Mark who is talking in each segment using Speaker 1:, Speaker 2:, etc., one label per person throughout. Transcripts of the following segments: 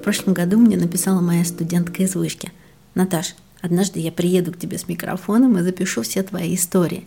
Speaker 1: В прошлом году мне написала моя студентка из вышки. Наташ, однажды я приеду к тебе с микрофоном и запишу все твои истории.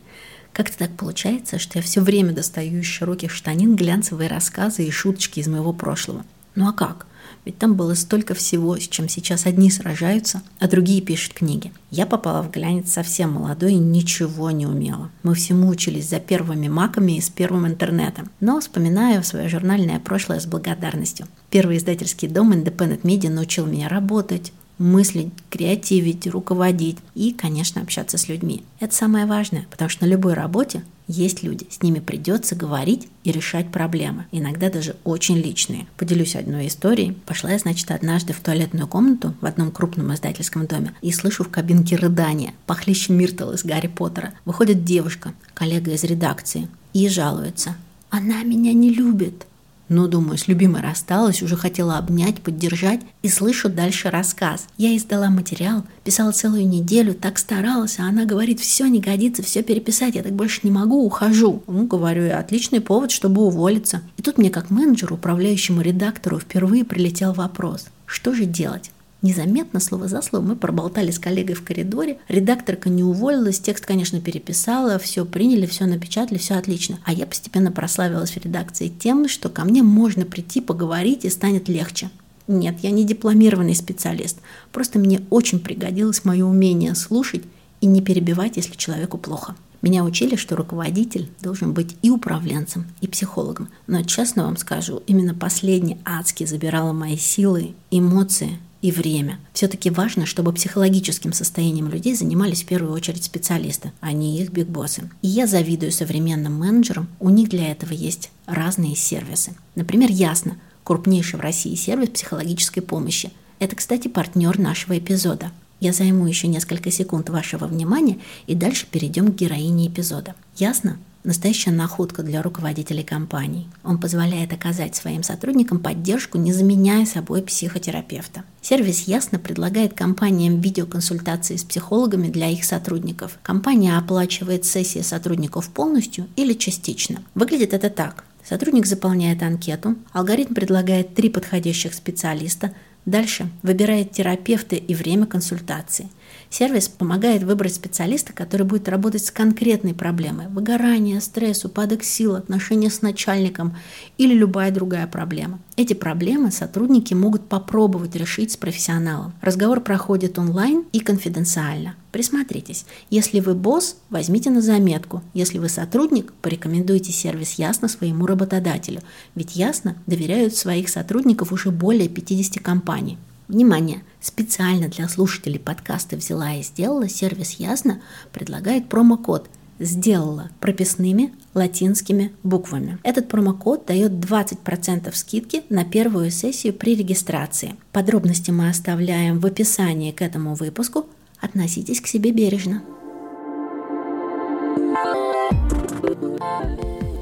Speaker 1: Как-то так получается, что я все время достаю из широких штанин глянцевые рассказы и шуточки из моего прошлого. Ну а как? Ведь там было столько всего, с чем сейчас одни сражаются, а другие пишут книги. Я попала в глянец совсем молодой и ничего не умела. Мы всему учились за первыми маками и с первым интернетом. Но вспоминаю свое журнальное прошлое с благодарностью. Первый издательский дом Independent Media научил меня работать, мыслить, креативить, руководить и, конечно, общаться с людьми. Это самое важное, потому что на любой работе есть люди, с ними придется говорить и решать проблемы, иногда даже очень личные. Поделюсь одной историей. Пошла я, значит, однажды в туалетную комнату в одном крупном издательском доме и слышу в кабинке рыдания, похлеще Миртл из Гарри Поттера. Выходит девушка, коллега из редакции, и жалуется. «Она меня не любит, но, думаю, с любимой рассталась, уже хотела обнять, поддержать и слышу дальше рассказ. Я издала материал, писала целую неделю, так старалась, а она говорит, все не годится, все переписать, я так больше не могу, ухожу. Ну, говорю отличный повод, чтобы уволиться. И тут мне как менеджеру, управляющему редактору впервые прилетел вопрос, что же делать? Незаметно, слово за слово, мы проболтали с коллегой в коридоре. Редакторка не уволилась, текст, конечно, переписала, все приняли, все напечатали, все отлично. А я постепенно прославилась в редакции тем, что ко мне можно прийти, поговорить и станет легче. Нет, я не дипломированный специалист. Просто мне очень пригодилось мое умение слушать и не перебивать, если человеку плохо. Меня учили, что руководитель должен быть и управленцем, и психологом. Но честно вам скажу, именно последний адски забирала мои силы, эмоции и время. Все-таки важно, чтобы психологическим состоянием людей занимались в первую очередь специалисты, а не их бигбоссы. И я завидую современным менеджерам, у них для этого есть разные сервисы. Например, Ясно, крупнейший в России сервис психологической помощи. Это, кстати, партнер нашего эпизода. Я займу еще несколько секунд вашего внимания и дальше перейдем к героине эпизода. Ясно? Настоящая находка для руководителей компаний. Он позволяет оказать своим сотрудникам поддержку, не заменяя собой психотерапевта. Сервис ясно предлагает компаниям видеоконсультации с психологами для их сотрудников. Компания оплачивает сессии сотрудников полностью или частично. Выглядит это так. Сотрудник заполняет анкету, алгоритм предлагает три подходящих специалиста, дальше выбирает терапевта и время консультации – Сервис помогает выбрать специалиста, который будет работать с конкретной проблемой – выгорание, стресс, упадок сил, отношения с начальником или любая другая проблема. Эти проблемы сотрудники могут попробовать решить с профессионалом. Разговор проходит онлайн и конфиденциально. Присмотритесь. Если вы босс, возьмите на заметку. Если вы сотрудник, порекомендуйте сервис Ясно своему работодателю. Ведь Ясно доверяют своих сотрудников уже более 50 компаний. Внимание! Специально для слушателей подкаста «Взяла и сделала» сервис «Ясно» предлагает промокод «Сделала» прописными латинскими буквами. Этот промокод дает 20% скидки на первую сессию при регистрации. Подробности мы оставляем в описании к этому выпуску. Относитесь к себе бережно.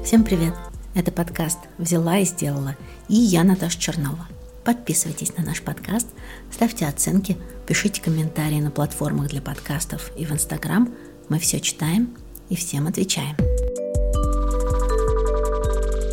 Speaker 1: Всем привет! Это подкаст «Взяла и сделала» и я Наташа Чернова. Подписывайтесь на наш подкаст, ставьте оценки, пишите комментарии на платформах для подкастов и в Инстаграм. Мы все читаем и всем отвечаем.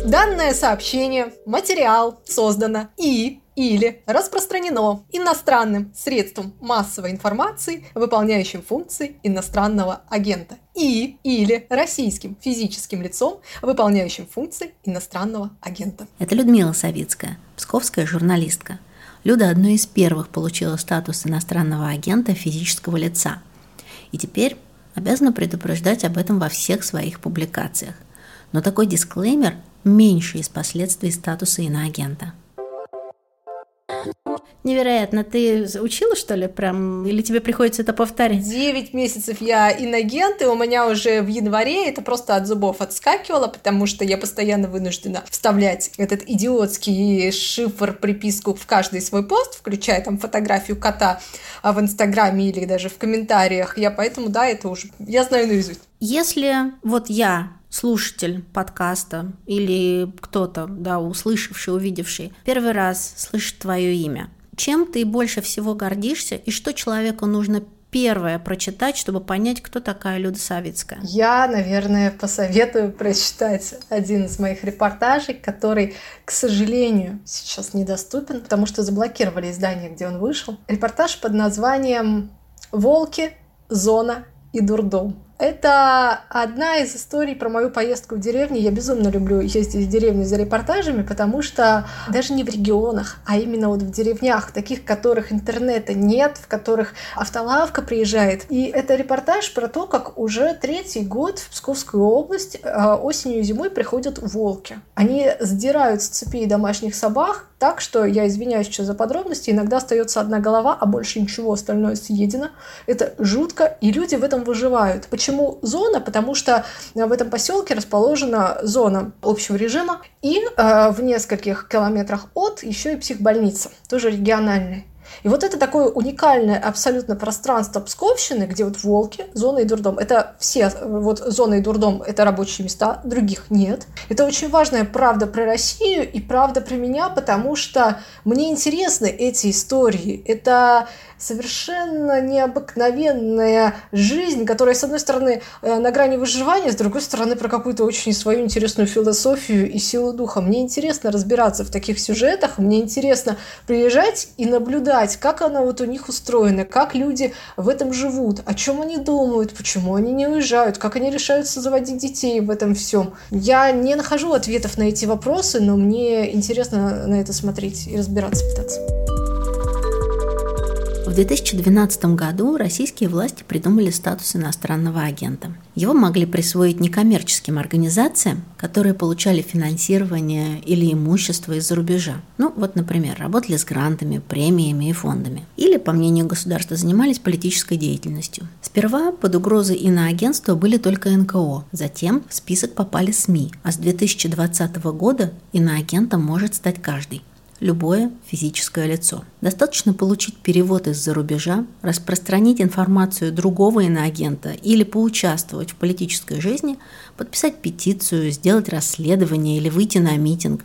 Speaker 2: Данное сообщение, материал создано и или распространено иностранным средством массовой информации, выполняющим функции иностранного агента, и или российским физическим лицом, выполняющим функции иностранного агента.
Speaker 1: Это Людмила Савицкая, псковская журналистка. Люда одной из первых получила статус иностранного агента физического лица. И теперь обязана предупреждать об этом во всех своих публикациях. Но такой дисклеймер меньше из последствий статуса иноагента. Невероятно. Ты учила, что ли, прям? Или тебе приходится это повторять?
Speaker 2: Девять месяцев я инагент, и у меня уже в январе это просто от зубов отскакивало, потому что я постоянно вынуждена вставлять этот идиотский шифр, приписку в каждый свой пост, включая там фотографию кота а, в Инстаграме или даже в комментариях. Я поэтому, да, это уже, я знаю наизусть.
Speaker 1: Если вот я слушатель подкаста или кто-то, да, услышавший, увидевший, первый раз слышит твое имя, чем ты больше всего гордишься и что человеку нужно первое прочитать, чтобы понять, кто такая Люда Савицкая?
Speaker 2: Я, наверное, посоветую прочитать один из моих репортажей, который, к сожалению, сейчас недоступен, потому что заблокировали издание, где он вышел. Репортаж под названием «Волки, зона и дурдом». Это одна из историй про мою поездку в деревню. Я безумно люблю ездить в деревню за репортажами, потому что даже не в регионах, а именно вот в деревнях, таких, в которых интернета нет, в которых автолавка приезжает. И это репортаж про то, как уже третий год в Псковскую область а, осенью и зимой приходят волки. Они сдирают с цепей домашних собак, так, что я извиняюсь сейчас за подробности, иногда остается одна голова, а больше ничего остальное съедено. Это жутко, и люди в этом выживают. Почему зона? Потому что в этом поселке расположена зона общего режима, и э, в нескольких километрах от еще и психбольница, тоже региональная. И вот это такое уникальное абсолютно пространство Псковщины, где вот волки, зона и дурдом. Это все, вот зона и дурдом, это рабочие места, других нет. Это очень важная правда про Россию и правда про меня, потому что мне интересны эти истории. Это совершенно необыкновенная жизнь, которая, с одной стороны, э, на грани выживания, с другой стороны, про какую-то очень свою интересную философию и силу духа. Мне интересно разбираться в таких сюжетах, мне интересно приезжать и наблюдать, как она вот у них устроена, как люди в этом живут, о чем они думают, почему они не уезжают, как они решаются заводить детей в этом всем. Я не нахожу ответов на эти вопросы, но мне интересно на это смотреть и разбираться пытаться.
Speaker 1: В 2012 году российские власти придумали статус иностранного агента. Его могли присвоить некоммерческим организациям, которые получали финансирование или имущество из-за рубежа. Ну, вот, например, работали с грантами, премиями и фондами. Или, по мнению государства, занимались политической деятельностью. Сперва под угрозой иноагентства были только НКО, затем в список попали СМИ, а с 2020 года иноагентом может стать каждый любое физическое лицо. Достаточно получить перевод из-за рубежа, распространить информацию другого иноагента или поучаствовать в политической жизни, подписать петицию, сделать расследование или выйти на митинг.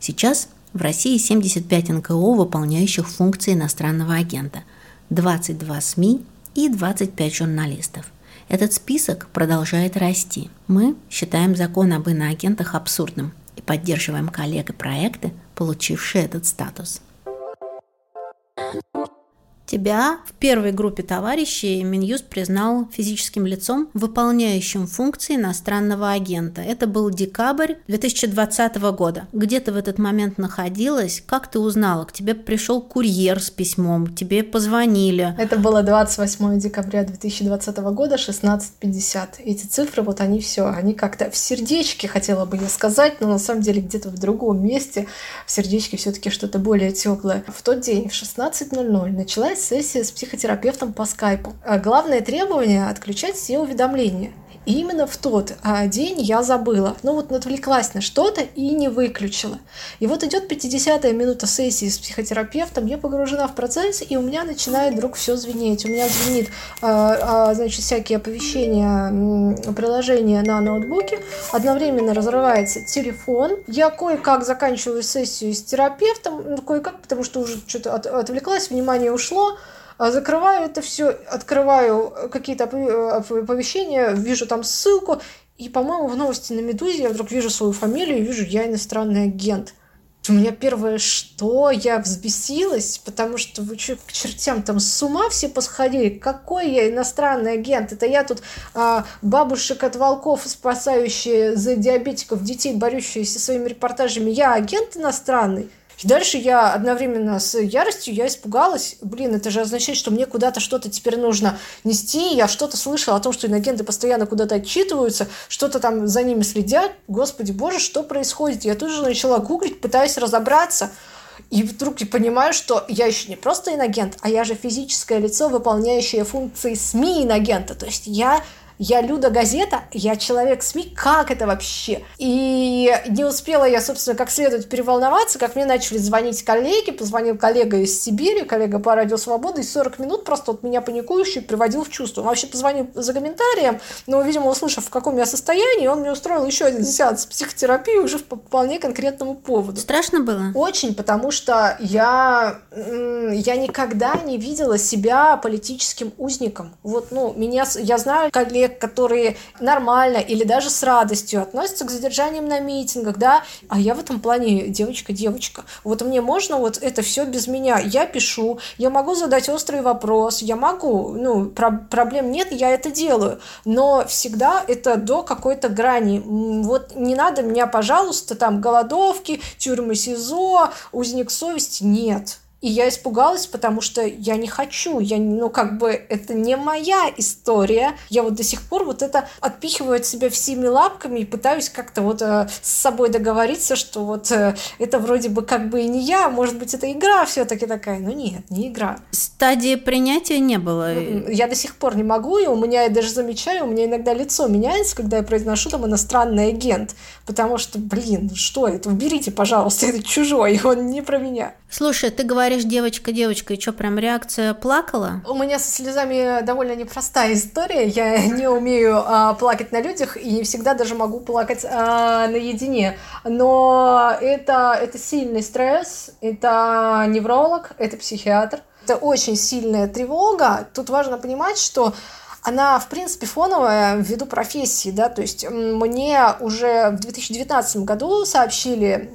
Speaker 1: Сейчас в России 75 НКО, выполняющих функции иностранного агента, 22 СМИ и 25 журналистов. Этот список продолжает расти. Мы считаем закон об иноагентах абсурдным и поддерживаем коллег и проекты, получившие этот статус. Тебя в первой группе товарищей Минюст признал физическим лицом, выполняющим функции иностранного агента. Это был декабрь 2020 года. Где ты в этот момент находилась? Как ты узнала? К тебе пришел курьер с письмом, тебе позвонили.
Speaker 2: Это было 28 декабря 2020 года, 16.50. Эти цифры, вот они все, они как-то в сердечке, хотела бы я сказать, но на самом деле где-то в другом месте в сердечке все-таки что-то более теплое. В тот день в 16.00 началась сессия с психотерапевтом по скайпу. А главное требование – отключать все уведомления. Именно в тот а, день я забыла. Ну вот отвлеклась на что-то и не выключила. И вот идет 50-я минута сессии с психотерапевтом, я погружена в процесс, и у меня начинает вдруг все звенеть. У меня звенит, а, а, значит, всякие оповещения, приложения на ноутбуке. Одновременно разрывается телефон. Я кое-как заканчиваю сессию с терапевтом, ну, кое-как, потому что уже что-то от, отвлеклась, внимание ушло. А закрываю это все, открываю какие-то оповещения, вижу там ссылку, и, по-моему, в новости на Медузе я вдруг вижу свою фамилию и вижу, я иностранный агент. У меня первое, что я взбесилась, потому что вы что, к чертям там с ума все посходили? Какой я иностранный агент? Это я тут а, бабушек от волков, спасающие за диабетиков детей, борющиеся своими репортажами. Я агент иностранный? И дальше я одновременно с яростью я испугалась. Блин, это же означает, что мне куда-то что-то теперь нужно нести. Я что-то слышала о том, что иногенты постоянно куда-то отчитываются, что-то там за ними следят. Господи боже, что происходит? Я тут же начала гуглить, пытаясь разобраться. И вдруг я понимаю, что я еще не просто иногент, а я же физическое лицо, выполняющее функции СМИ иногента. То есть я Я Люда Газета, я человек СМИ, как это вообще? И не успела я, собственно, как следует переволноваться, как мне начали звонить коллеги, позвонил коллега из Сибири, коллега по Радио Свобода, и 40 минут просто от меня паникующий приводил в чувство. Он вообще позвонил за комментарием, но, видимо, услышав, в каком я состоянии, он мне устроил еще один сеанс психотерапии уже по вполне конкретному поводу.
Speaker 1: Страшно было?
Speaker 2: Очень, потому что я, я никогда не видела себя политическим узником. Вот, ну, меня, я знаю коллег, которые нормально или даже с радостью относятся к задержаниям на митингах, да, а я в этом плане девочка-девочка. Вот мне можно вот это все без меня. Я пишу, я могу задать острый вопрос, я могу, ну, про проблем нет, я это делаю. Но всегда это до какой-то грани. Вот не надо меня, пожалуйста, там голодовки, тюрьмы СИЗО, узник совести. Нет. И я испугалась, потому что я не хочу, я, ну, как бы, это не моя история. Я вот до сих пор вот это отпихиваю от себя всеми лапками и пытаюсь как-то вот э, с собой договориться, что вот э, это вроде бы как бы и не я, может быть, это игра все таки такая. Но нет, не игра.
Speaker 1: Стадии принятия не было?
Speaker 2: М-м, я до сих пор не могу, и у меня, я даже замечаю, у меня иногда лицо меняется, когда я произношу там иностранный агент, потому что, блин, что это, уберите, пожалуйста, это чужой, он не про меня.
Speaker 1: Слушай, ты говоришь девочка, девочка, и что, прям реакция плакала?
Speaker 2: У меня со слезами довольно непростая история. Я не умею а, плакать на людях и не всегда даже могу плакать а, наедине. Но это, это сильный стресс, это невролог, это психиатр. Это очень сильная тревога. Тут важно понимать, что она, в принципе, фоновая ввиду профессии, да, то есть мне уже в 2019 году сообщили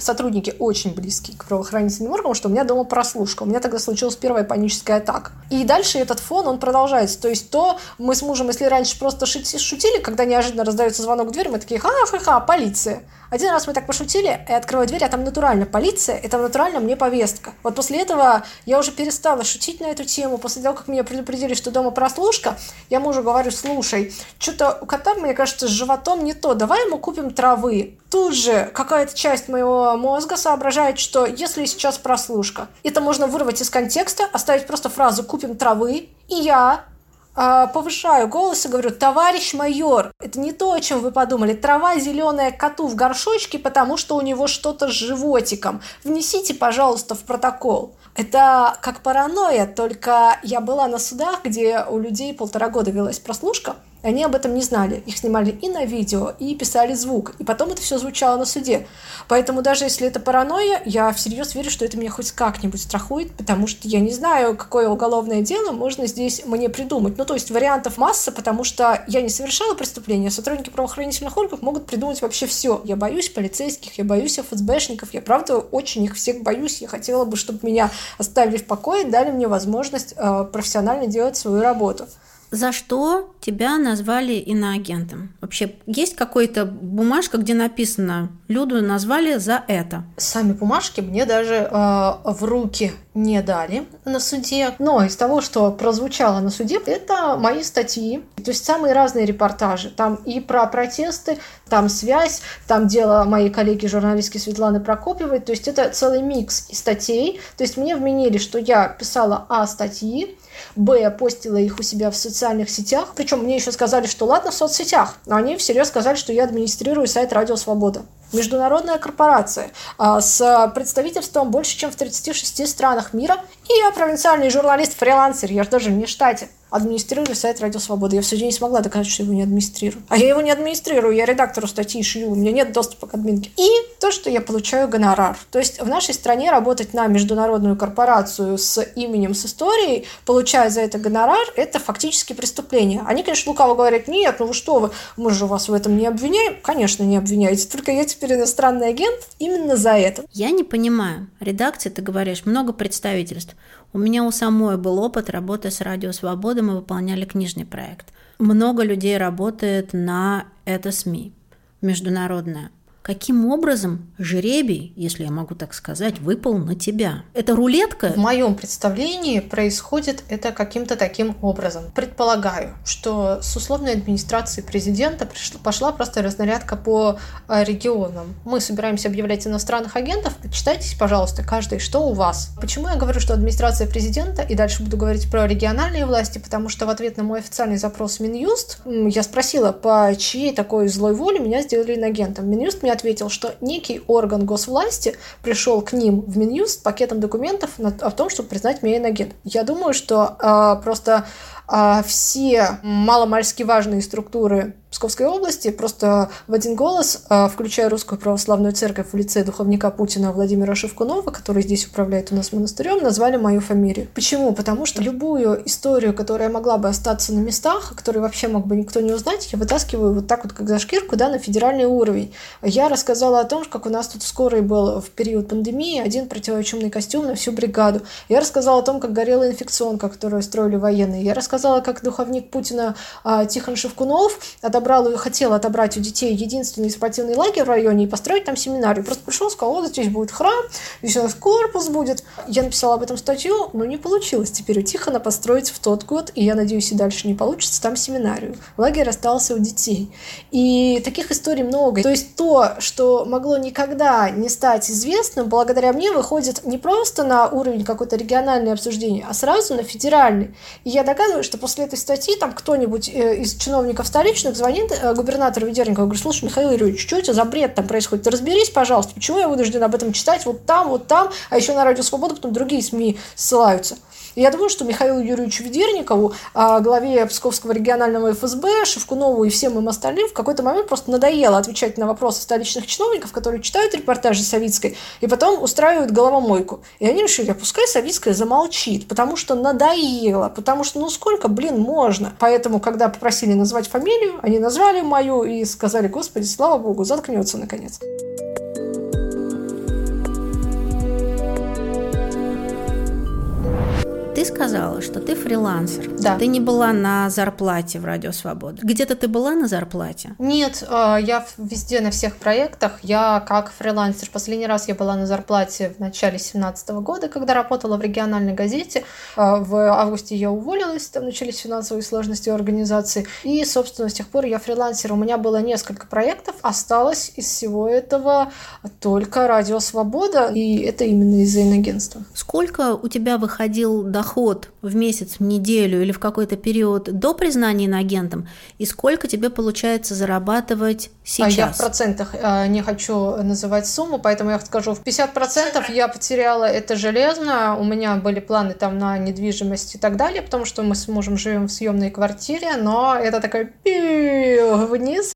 Speaker 2: сотрудники очень близкие к правоохранительным органам, что у меня дома прослушка. У меня тогда случилась первая паническая атака. И дальше этот фон, он продолжается. То есть то мы с мужем, если раньше просто шутили, когда неожиданно раздается звонок в дверь, мы такие, ха-ха-ха, полиция. Один раз мы так пошутили, и открываю дверь, а там натурально полиция, и там натурально мне повестка. Вот после этого я уже перестала шутить на эту тему. После того, как меня предупредили, что дома прослушка, я мужу говорю, слушай, что-то у кота, мне кажется, с животом не то, давай ему купим травы. Тут же какая-то часть моего мозга соображает, что если сейчас прослушка, это можно вырвать из контекста, оставить просто фразу «купим травы», и я повышаю голос и говорю, товарищ майор, это не то, о чем вы подумали. Трава зеленая коту в горшочке, потому что у него что-то с животиком. Внесите, пожалуйста, в протокол. Это как паранойя, только я была на судах, где у людей полтора года велась прослушка, и они об этом не знали. Их снимали и на видео, и писали звук. И потом это все звучало на суде. Поэтому даже если это паранойя, я всерьез верю, что это меня хоть как-нибудь страхует, потому что я не знаю, какое уголовное дело можно здесь мне придумать. Ну, то есть вариантов масса, потому что я не совершала преступления, сотрудники правоохранительных органов могут придумать вообще все. Я боюсь полицейских, я боюсь ФСБшников, я правда очень их всех боюсь. Я хотела бы, чтобы меня оставили в покое, дали мне возможность э, профессионально делать свою работу
Speaker 1: за что тебя назвали иноагентом? Вообще, есть какая-то бумажка, где написано «Люду назвали за это»?
Speaker 2: Сами бумажки мне даже э, в руки не дали на суде. Но из того, что прозвучало на суде, это мои статьи. То есть самые разные репортажи. Там и про протесты, там связь, там дело моей коллеги журналистки Светланы Прокопьевой. То есть это целый микс статей. То есть мне вменили, что я писала А статьи, Б, постила их у себя в социальных сетях. Причем мне еще сказали, что ладно в соцсетях, но они всерьез сказали, что я администрирую сайт Радио Свобода. Международная корпорация а, с представительством больше, чем в 36 странах мира. И я провинциальный журналист-фрилансер, я же даже не в штате администрирую сайт Радио Свобода. Я в суде не смогла доказать, что его не администрирую. А я его не администрирую, я редактору статьи шью, у меня нет доступа к админке. И то, что я получаю гонорар. То есть в нашей стране работать на международную корпорацию с именем, с историей, получая за это гонорар, это фактически преступление. Они, конечно, лукаво говорят, нет, ну вы что вы, мы же вас в этом не обвиняем. Конечно, не обвиняете, только я теперь иностранный агент именно за это.
Speaker 1: Я не понимаю. Редакция, ты говоришь, много представительств. У меня у самой был опыт работы с Радио Свобода, мы выполняли книжный проект. Много людей работает на это СМИ, международное. Каким образом жребий, если я могу так сказать, выпал на тебя? Это рулетка?
Speaker 2: В моем представлении происходит это каким-то таким образом. Предполагаю, что с условной администрации президента пришла, пошла просто разнарядка по э, регионам. Мы собираемся объявлять иностранных агентов. Почитайтесь, пожалуйста, каждый, что у вас. Почему я говорю, что администрация президента, и дальше буду говорить про региональные власти, потому что в ответ на мой официальный запрос Минюст я спросила, по чьей такой злой воле меня сделали инагентом. Минюст мне ответил, что некий орган госвласти пришел к ним в Минюст с пакетом документов о том, чтобы признать меня инагент. Я думаю, что э, просто все маломальски важные структуры Псковской области просто в один голос, а, включая Русскую Православную Церковь в лице духовника Путина Владимира Шевкунова, который здесь управляет у нас монастырем, назвали мою фамилию. Почему? Потому что любую историю, которая могла бы остаться на местах, о которой вообще мог бы никто не узнать, я вытаскиваю вот так вот, как за шкирку, да, на федеральный уровень. Я рассказала о том, как у нас тут в скорой был в период пандемии один противочумный костюм на всю бригаду. Я рассказала о том, как горела инфекционка, которую строили военные. Я рассказала, как духовник Путина а, Тихон Шевкунов отобрал и хотел отобрать у детей единственный спортивный лагерь в районе и построить там семинарию. Просто пришел, сказал, вот здесь будет храм, здесь у нас корпус будет. Я написала об этом статью, но не получилось теперь у Тихона построить в тот год, и я надеюсь, и дальше не получится, там семинарию. Лагерь остался у детей. И таких историй много. То есть то, что могло никогда не стать известным, благодаря мне выходит не просто на уровень какой-то региональной обсуждения, а сразу на федеральный. И я догадываюсь, что после этой статьи там кто-нибудь э, из чиновников столичных звонит э, губернатор Ведерников, говорит, слушай, Михаил Юрьевич, что это за бред там происходит? Разберись, пожалуйста, почему я вынужден об этом читать вот там, вот там, а еще на Радио Свобода потом другие СМИ ссылаются. И я думаю, что Михаилу Юрьевичу Ведерникову, а, главе Псковского регионального ФСБ, Шевкунову и всем им остальным в какой-то момент просто надоело отвечать на вопросы столичных чиновников, которые читают репортажи Савицкой и потом устраивают головомойку. И они решили, а пускай Савицкая замолчит, потому что надоело, потому что ну сколько, блин, можно. Поэтому, когда попросили назвать фамилию, они назвали мою и сказали, господи, слава богу, заткнется наконец.
Speaker 1: Ты сказала, что ты фрилансер.
Speaker 2: Да.
Speaker 1: Ты не была на зарплате в Радио Свобода. Где-то ты была на зарплате?
Speaker 2: Нет, а, я везде на всех проектах. Я как фрилансер. Последний раз я была на зарплате в начале 2017 года, когда работала в региональной газете. А, в августе я уволилась, там начались финансовые сложности у организации. И, собственно, с тех пор я фрилансер. У меня было несколько проектов. Осталось из всего этого только Радио Свобода. И это именно из-за инагентства.
Speaker 1: Сколько у тебя выходил доход доход в месяц, в неделю или в какой-то период до признания иноагентом, и сколько тебе получается зарабатывать сейчас? А
Speaker 2: я в процентах э, не хочу называть сумму, поэтому я скажу, в 50% я потеряла это железно, у меня были планы там на недвижимость и так далее, потому что мы с мужем живем в съемной квартире, но это такой вниз.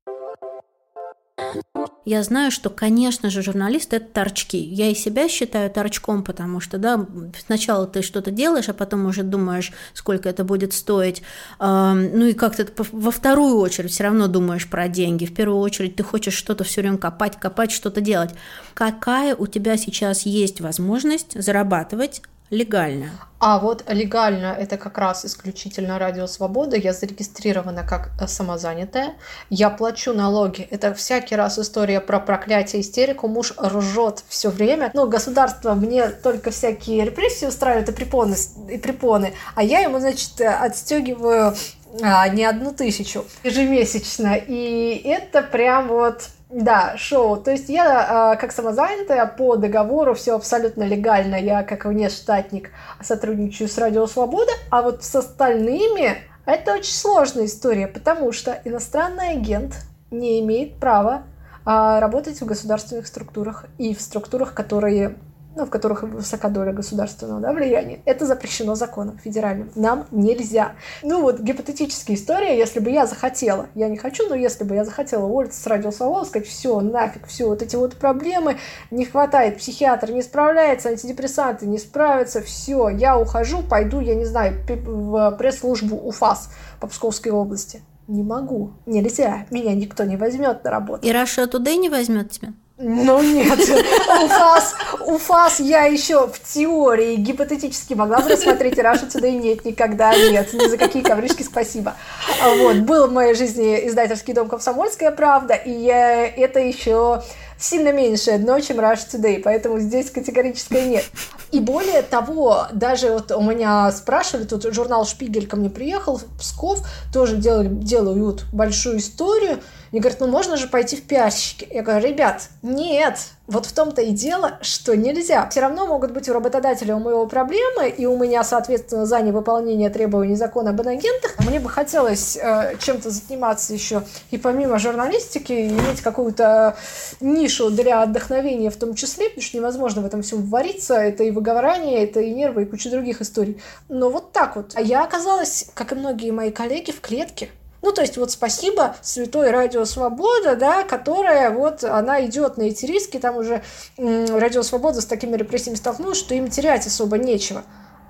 Speaker 1: Я знаю, что, конечно же, журналисты – это торчки. Я и себя считаю торчком, потому что, да, сначала ты что-то делаешь, а потом уже думаешь, сколько это будет стоить. Ну и как-то во вторую очередь все равно думаешь про деньги. В первую очередь ты хочешь что-то все время копать, копать, что-то делать. Какая у тебя сейчас есть возможность зарабатывать легально.
Speaker 2: А вот легально это как раз исключительно Радио Свобода. Я зарегистрирована как э, самозанятая. Я плачу налоги. Это всякий раз история про проклятие, истерику. Муж ржет все время. Ну, государство мне только всякие репрессии устраивает и препоны, и препоны. А я ему, значит, отстегиваю а, не одну тысячу ежемесячно. И это прям вот да, шоу. То есть я э, как самозанятая по договору, все абсолютно легально. Я как внештатник сотрудничаю с Радио Свобода, а вот с остальными это очень сложная история, потому что иностранный агент не имеет права э, работать в государственных структурах и в структурах, которые ну, в которых высока доля государственного да, влияния, это запрещено законом федеральным. Нам нельзя. Ну вот гипотетическая история, если бы я захотела, я не хочу, но если бы я захотела уволиться с радио Свобода, сказать, все, нафиг, все, вот эти вот проблемы, не хватает, психиатр не справляется, антидепрессанты не справятся, все, я ухожу, пойду, я не знаю, в пресс-службу УФАС по Псковской области. Не могу, нельзя, меня никто не возьмет на работу.
Speaker 1: И Russia Today не возьмет тебя?
Speaker 2: Ну нет, УФАС, УФАС я еще в теории гипотетически могла бы рассмотреть, Russia Today нет, никогда нет, ни за какие коврижки спасибо. Вот, был в моей жизни издательский дом «Комсомольская правда», и я, это еще сильно меньшее дно, чем Russia Today, поэтому здесь категорическое нет. И более того, даже вот у меня спрашивали, тут журнал «Шпигель» ко мне приехал в Псков, тоже делали, делают большую историю, и говорят, ну можно же пойти в пиарщики. Я говорю, ребят, нет, вот в том-то и дело, что нельзя. Все равно могут быть у работодателя у моего проблемы, и у меня, соответственно, за невыполнение требований закона об инагентах. Мне бы хотелось э, чем-то заниматься еще и помимо журналистики, иметь какую-то нишу для отдохновения в том числе, потому что невозможно в этом всем вариться. Это и выгорание, это и нервы, и куча других историй. Но вот так вот. А я оказалась, как и многие мои коллеги, в клетке. Ну, то есть вот спасибо Святой Радио Свобода, да, которая вот, она идет на эти риски, там уже Радио Свобода с такими репрессиями столкнулась, что им терять особо нечего.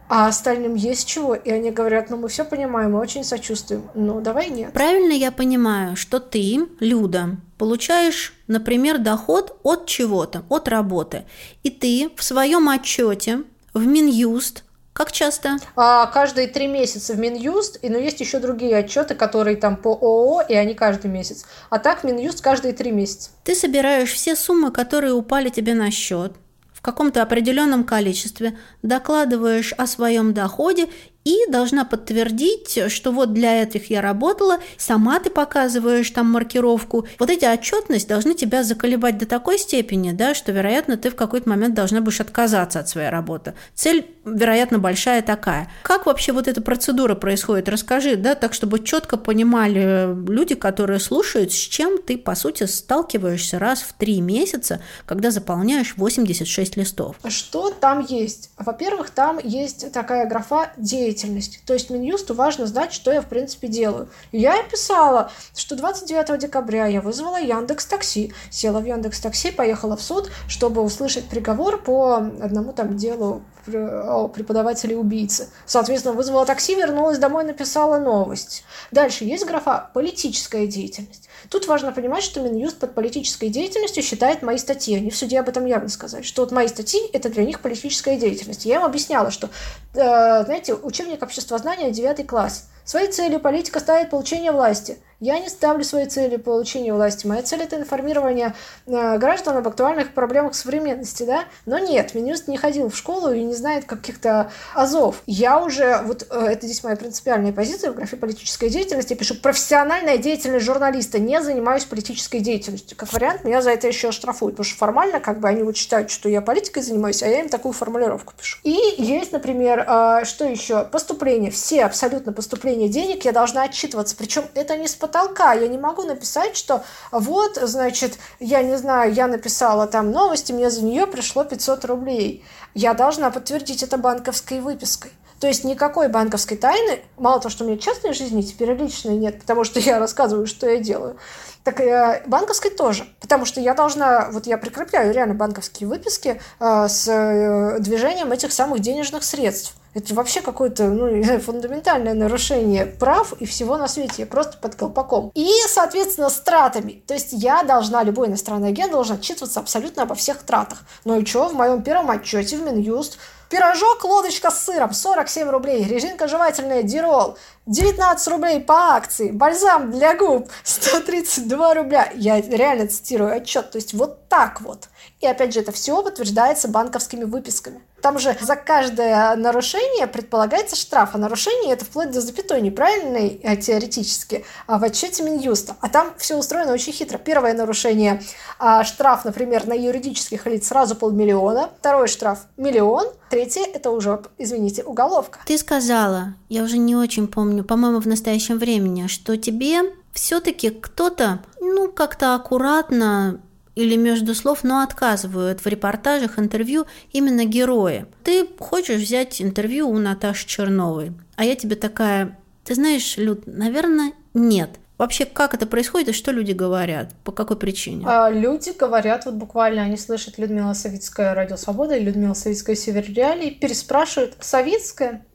Speaker 2: А остальным есть чего, и они говорят, ну мы все понимаем, мы очень сочувствуем, ну давай нет.
Speaker 1: Правильно я понимаю, что ты, Люда, получаешь, например, доход от чего-то, от работы, и ты в своем отчете в Минюст как часто?
Speaker 2: А, каждые три месяца в Минюст, и, но ну, есть еще другие отчеты, которые там по ООО, и они каждый месяц. А так Минюст каждые три месяца.
Speaker 1: Ты собираешь все суммы, которые упали тебе на счет, в каком-то определенном количестве, докладываешь о своем доходе и должна подтвердить, что вот для этих я работала, сама ты показываешь там маркировку. Вот эти отчетность должны тебя заколебать до такой степени, да, что, вероятно, ты в какой-то момент должна будешь отказаться от своей работы. Цель, вероятно, большая такая. Как вообще вот эта процедура происходит? Расскажи, да, так, чтобы четко понимали люди, которые слушают, с чем ты, по сути, сталкиваешься раз в три месяца, когда заполняешь 86 листов.
Speaker 2: Что там есть? Во-первых, там есть такая графа «деятельность» деятельность. То есть Минюсту важно знать, что я в принципе делаю. Я писала, что 29 декабря я вызвала Яндекс Такси, села в Яндекс Такси, поехала в суд, чтобы услышать приговор по одному там делу о преподавателе убийцы. Соответственно, вызвала такси, вернулась домой, написала новость. Дальше есть графа «политическая деятельность». Тут важно понимать, что Минюст под политической деятельностью считает мои статьи. Они в суде об этом явно сказали, что вот мои статьи – это для них политическая деятельность. Я им объясняла, что, э, знаете, учебник обществознания 9 класс. Своей целью политика ставит получение власти – я не ставлю своей цели получения власти. Моя цель – это информирование э, граждан об актуальных проблемах современности, да? Но нет, Минюст не ходил в школу и не знает каких-то азов. Я уже, вот э, это здесь моя принципиальная позиция в графе политической деятельности, я пишу «профессиональная деятельность журналиста, не занимаюсь политической деятельностью». Как вариант, меня за это еще штрафуют, потому что формально как бы они вот считают, что я политикой занимаюсь, а я им такую формулировку пишу. И есть, например, э, что еще? Поступление. Все абсолютно поступления денег я должна отчитываться. Причем это не с потолка. Я не могу написать, что вот, значит, я не знаю, я написала там новости, мне за нее пришло 500 рублей. Я должна подтвердить это банковской выпиской. То есть никакой банковской тайны, мало того, что у меня частной жизни, теперь личной нет, потому что я рассказываю, что я делаю, так и банковской тоже. Потому что я должна, вот я прикрепляю реально банковские выписки э, с э, движением этих самых денежных средств. Это вообще какое-то ну, фундаментальное нарушение прав и всего на свете. Просто под колпаком. И, соответственно, с тратами. То есть я должна, любой иностранный агент должен отчитываться абсолютно обо всех тратах. Ну и что, в моем первом отчете в Минюст Пирожок, лодочка с сыром, 47 рублей. Резинка жевательная, Дирол, 19 рублей по акции. Бальзам для губ, 132 рубля. Я реально цитирую отчет. То есть вот так вот. И опять же, это все подтверждается банковскими выписками. Там же за каждое нарушение предполагается штраф, а нарушение это вплоть до запятой неправильной э, теоретически а в отчете Минюста. А там все устроено очень хитро. Первое нарушение а, штраф, например, на юридических лиц сразу полмиллиона, второй штраф миллион, третье это уже, извините, уголовка.
Speaker 1: Ты сказала, я уже не очень помню, по-моему, в настоящем времени, что тебе все-таки кто-то, ну, как-то аккуратно или между слов, но отказывают в репортажах, интервью именно герои. Ты хочешь взять интервью у Наташи Черновой, а я тебе такая, ты знаешь, Люд, наверное, нет. Вообще, как это происходит и что люди говорят? По какой причине?
Speaker 2: А, люди говорят, вот буквально они слышат Людмила Савицкая «Радио Свобода» и Людмила Савицкая «Север Реалии», переспрашивают «Савицкая?»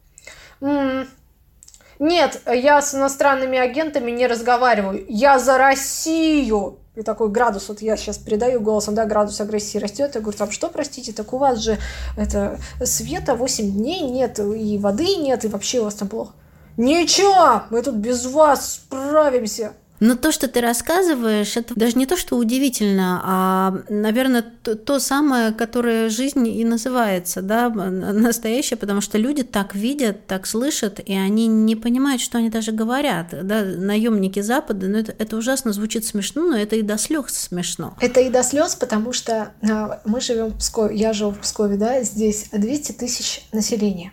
Speaker 2: М-м- нет, я с иностранными агентами не разговариваю. Я за Россию. И такой градус, вот я сейчас передаю голосом, да, градус агрессии растет. Я говорю, там что, простите, так у вас же это света 8 дней нет, и воды нет, и вообще у вас там плохо. Ничего, мы тут без вас справимся.
Speaker 1: Но то, что ты рассказываешь, это даже не то, что удивительно, а, наверное, то, то самое, которое жизнь и называется, да, настоящее, потому что люди так видят, так слышат, и они не понимают, что они даже говорят. Да, наемники Запада, ну это, это ужасно звучит смешно, но это и до слез смешно.
Speaker 2: Это и до слез, потому что э, мы живем в Пскове, я живу в Пскове, да, здесь 200 тысяч населения.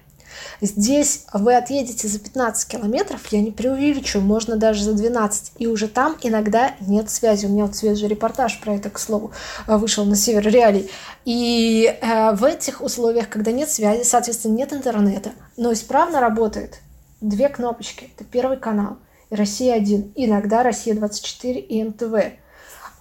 Speaker 2: Здесь вы отъедете за 15 километров, я не преувеличиваю, можно даже за 12, и уже там иногда нет связи. У меня вот свежий репортаж про это, к слову, вышел на север реалий. И э, в этих условиях, когда нет связи, соответственно, нет интернета, но исправно работает две кнопочки. Это первый канал и Россия-1, иногда Россия-24 и НТВ.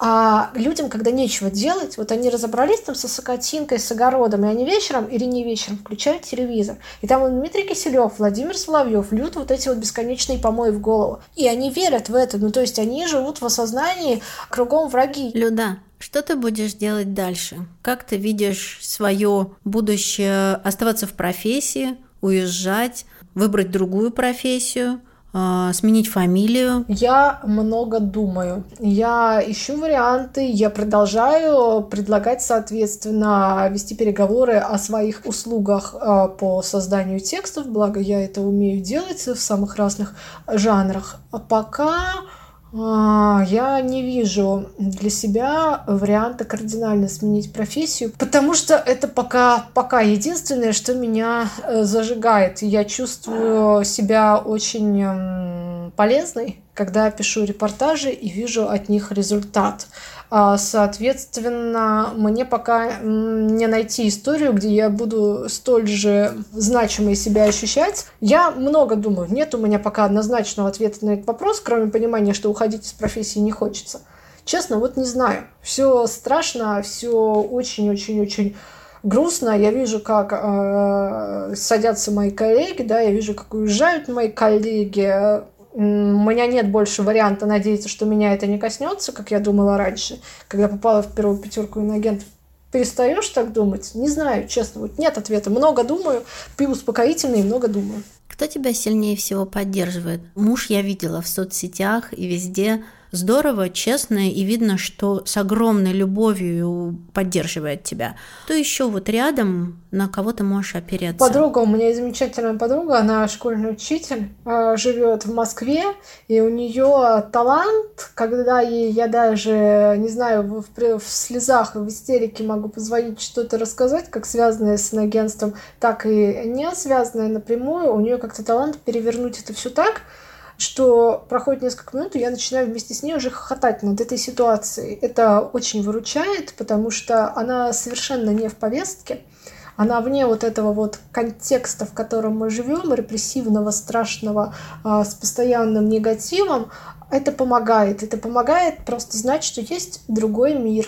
Speaker 2: А людям, когда нечего делать, вот они разобрались там со Сокотинкой, с огородом, и они вечером или не вечером включают телевизор. И там Дмитрий Киселев, Владимир Соловьев льют вот эти вот бесконечные помои в голову. И они верят в это. Ну, то есть они живут в осознании кругом враги.
Speaker 1: Люда, что ты будешь делать дальше? Как ты видишь свое будущее? Оставаться в профессии, уезжать, выбрать другую профессию – сменить фамилию?
Speaker 2: Я много думаю. Я ищу варианты, я продолжаю предлагать, соответственно, вести переговоры о своих услугах а, по созданию текстов, благо я это умею делать в самых разных жанрах. А пока а, я не вижу для себя варианта кардинально сменить профессию, потому что это пока, пока единственное, что меня э, зажигает. Я чувствую себя очень полезной, когда пишу репортажи и вижу от них результат. А, соответственно, мне пока не найти историю, где я буду столь же значимой себя ощущать. Я много думаю. Нет у меня пока однозначного ответа на этот вопрос, кроме понимания, что уходить из профессии не хочется. Честно, вот не знаю. Все страшно, все очень-очень-очень грустно. Я вижу, как э, садятся мои коллеги, да, я вижу, как уезжают мои коллеги у меня нет больше варианта надеяться, что меня это не коснется, как я думала раньше, когда попала в первую пятерку иноагентов. Перестаешь так думать? Не знаю, честно, вот нет ответа. Много думаю, пью успокоительный, много думаю.
Speaker 1: Кто тебя сильнее всего поддерживает? Муж я видела в соцсетях и везде – здорово, честно, и видно, что с огромной любовью поддерживает тебя. То еще вот рядом на кого ты можешь опереться?
Speaker 2: Подруга, у меня замечательная подруга, она школьный учитель, а, живет в Москве, и у нее талант, когда ей, я даже, не знаю, в, в слезах, в истерике могу позвонить, что-то рассказать, как связанное с агентством, так и не связанное напрямую, у нее как-то талант перевернуть это все так, что проходит несколько минут, и я начинаю вместе с ней уже хохотать над этой ситуацией. Это очень выручает, потому что она совершенно не в повестке, она вне вот этого вот контекста, в котором мы живем, репрессивного, страшного, а, с постоянным негативом, это помогает. Это помогает просто знать, что есть другой мир.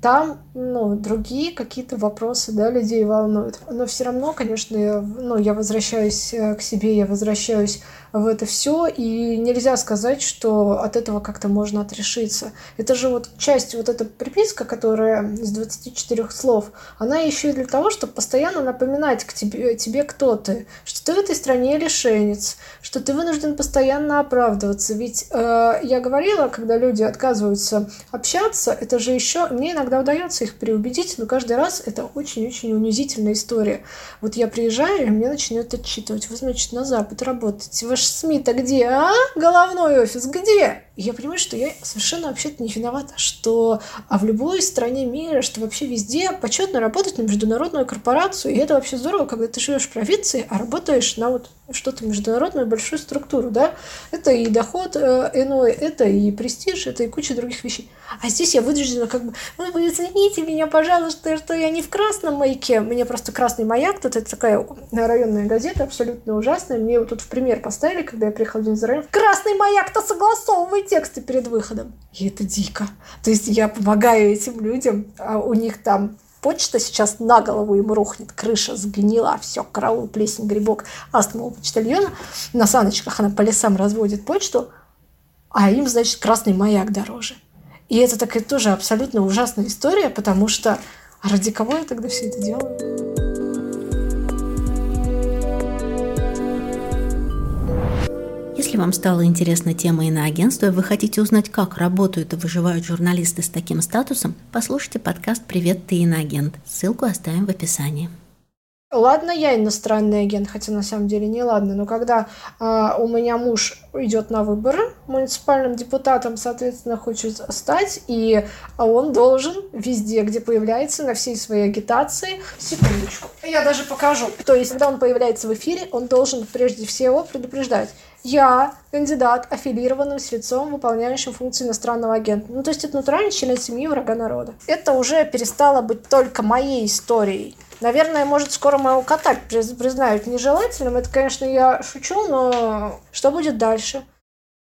Speaker 2: Там, ну, другие какие-то вопросы, да, людей волнуют. Но все равно, конечно, я, ну, я возвращаюсь э, к себе, я возвращаюсь в это все, и нельзя сказать, что от этого как-то можно отрешиться. Это же вот часть, вот эта приписка, которая из 24 слов, она еще и для того, чтобы постоянно напоминать к тебе, тебе кто ты, что ты в этой стране лишенец, что ты вынужден постоянно оправдываться. Ведь э, я говорила, когда люди отказываются общаться, это же еще, мне иногда удается их переубедить, но каждый раз это очень-очень унизительная история. Вот я приезжаю, и мне начинают отчитывать, вы, значит, на Запад работаете, вы СМИ-то где, а? Головной офис где? Я понимаю, что я совершенно вообще-то не виновата, что а в любой стране мира, что вообще везде почетно работать на международную корпорацию, и это вообще здорово, когда ты живешь в провинции, а работаешь на вот что-то международную большую структуру, да, это и доход э, иной, это и престиж, это и куча других вещей. А здесь я вынуждена как бы, ну, вы извините меня, пожалуйста, что я не в красном маяке, мне просто красный маяк, тут это такая районная газета, абсолютно ужасная, мне его тут в пример поставили, когда я приехала в один из районов, красный маяк-то согласовывайте тексты перед выходом. И это дико. То есть я помогаю этим людям, а у них там почта сейчас на голову им рухнет, крыша сгнила, все, караул, плесень, грибок, астма у почтальона. На саночках она по лесам разводит почту, а им, значит, красный маяк дороже. И это такая тоже абсолютно ужасная история, потому что ради кого я тогда все это делаю?
Speaker 1: Если вам стала интересна тема иноагентства и вы хотите узнать, как работают и выживают журналисты с таким статусом, послушайте подкаст «Привет, ты иноагент». Ссылку оставим в описании.
Speaker 2: Ладно, я иностранный агент, хотя на самом деле не ладно, но когда э, у меня муж идет на выборы, муниципальным депутатом, соответственно, хочет стать, и он должен везде, где появляется, на всей своей агитации, секундочку, я даже покажу. То есть, когда он появляется в эфире, он должен прежде всего предупреждать, я кандидат, аффилированным с выполняющим функции иностранного агента. Ну, то есть это натуральный член семьи врага народа. Это уже перестало быть только моей историей. Наверное, может, скоро моего кота признают нежелательным. Это, конечно, я шучу, но что будет дальше?